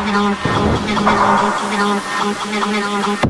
どっちだろうどっちだろうどっちだろうどっちだろうどっちだろう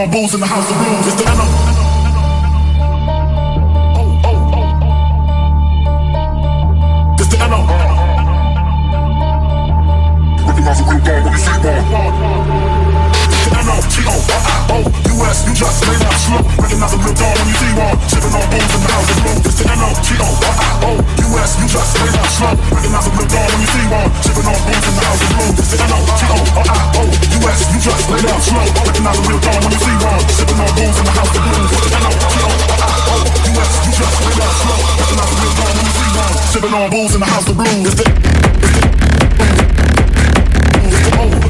on bulls in the house of not a real when you see. Sipping on booze in the house of blues. And I, G O I I O U S. You just ain't got a slow. That's not a real dawn when you see. Sipping on booze in the house of blues. It's the, it's the, it's the, it's the, it's the, it's the, it's the,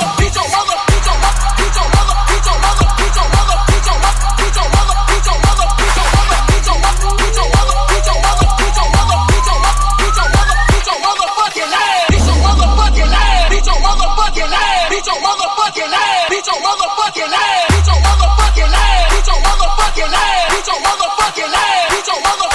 motherfucking ass, beat your motherfucking ass, beat your motherfucking ass, beat your motherfucking ass, beat your motherfucking ass.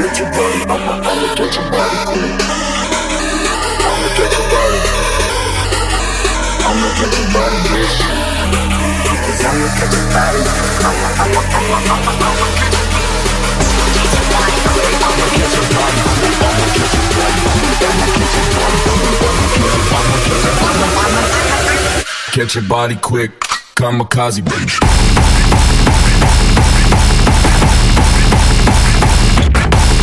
get your body. I'ma, I'ma get your body. I'ma get your body. I'ma get your body, bitch. Cause I'ma get your body. I'ma, I'ma, I'ma, I'ma, I'ma get your body. I'ma get your body. I'ma get your body. I'ma get your body. I'ma get your body. I'ma get your body. Get your body quick. Kamikaze, bitch.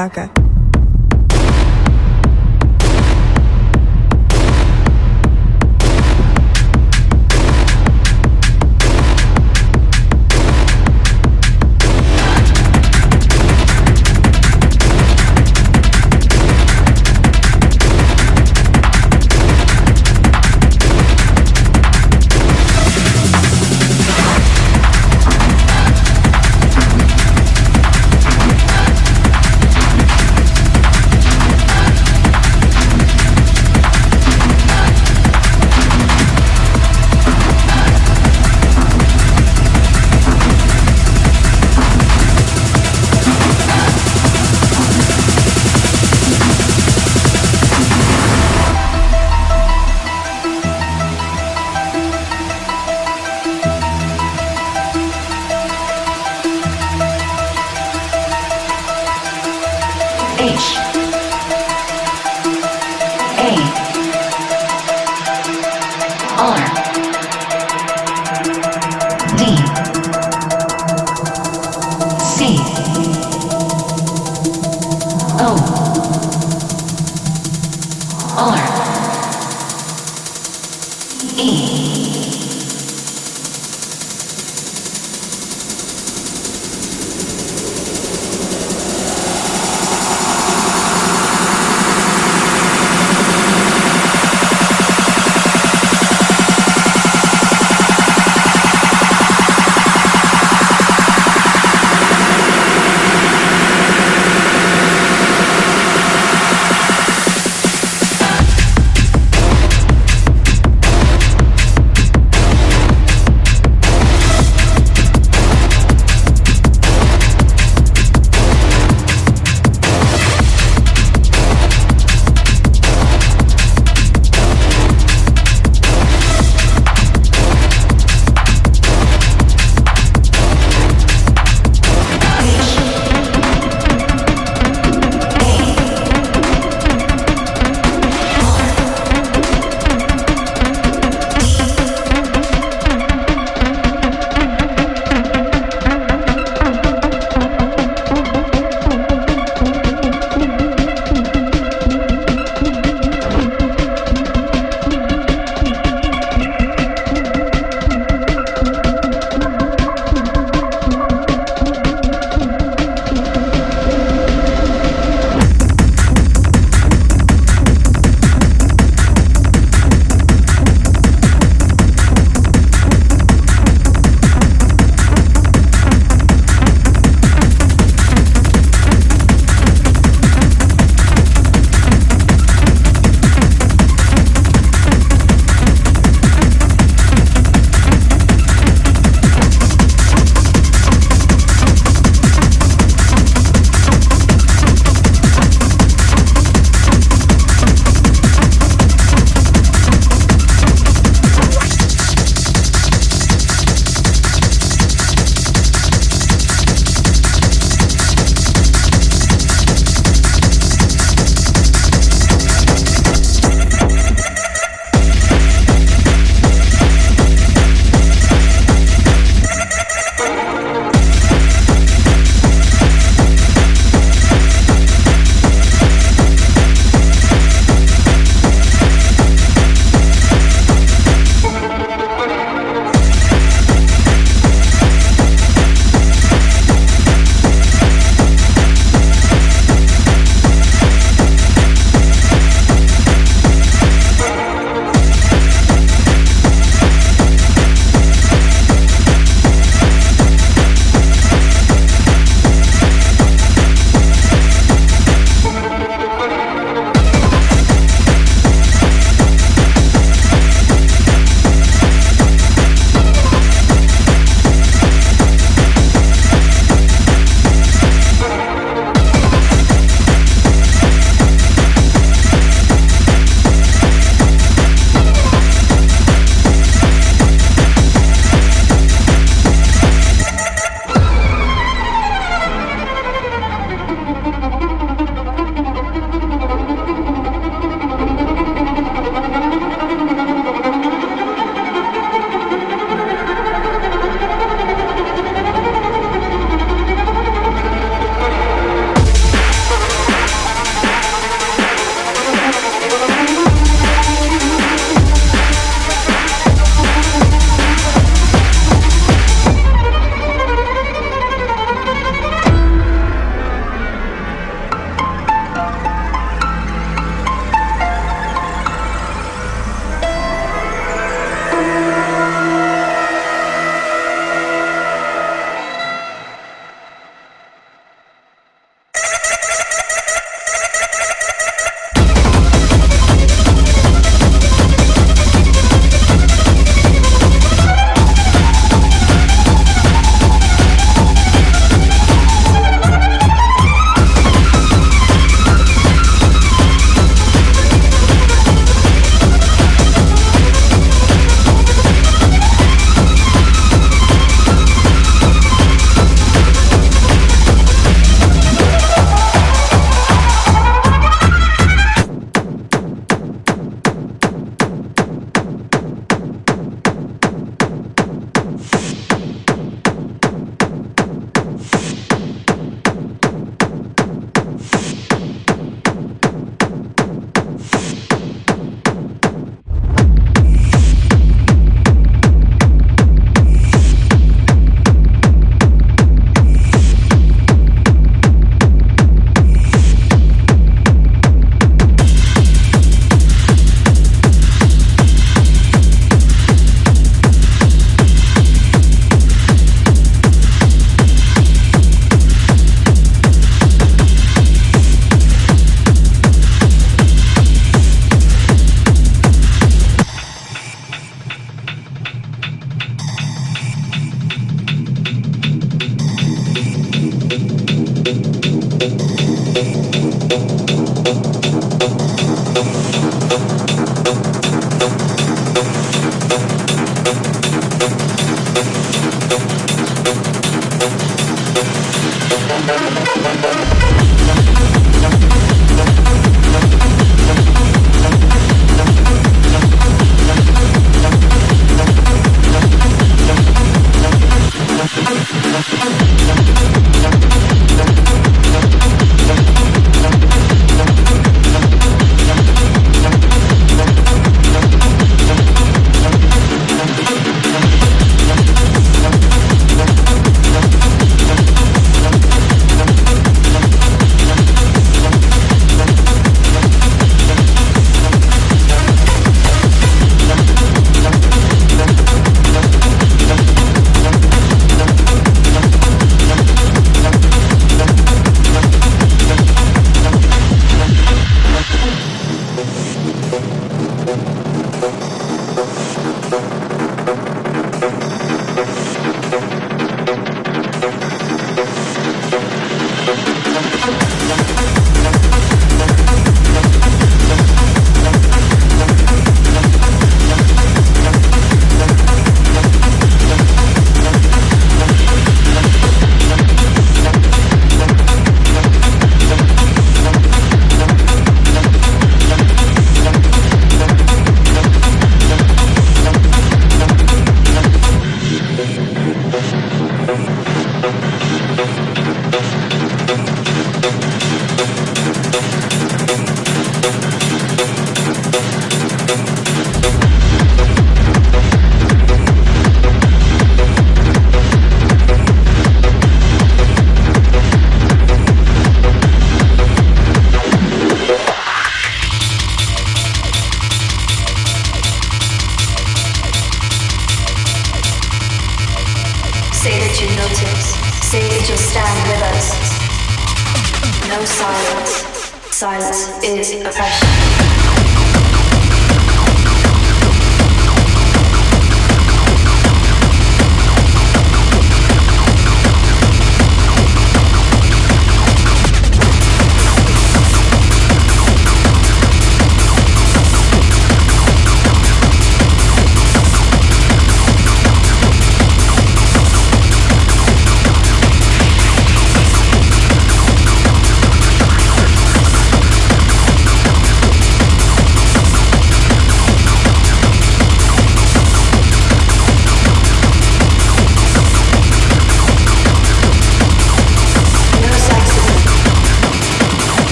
Пока.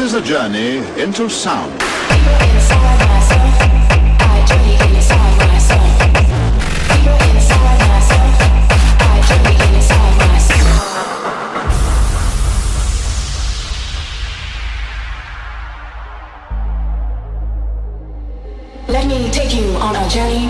This is a journey into sound. Let me take you on a journey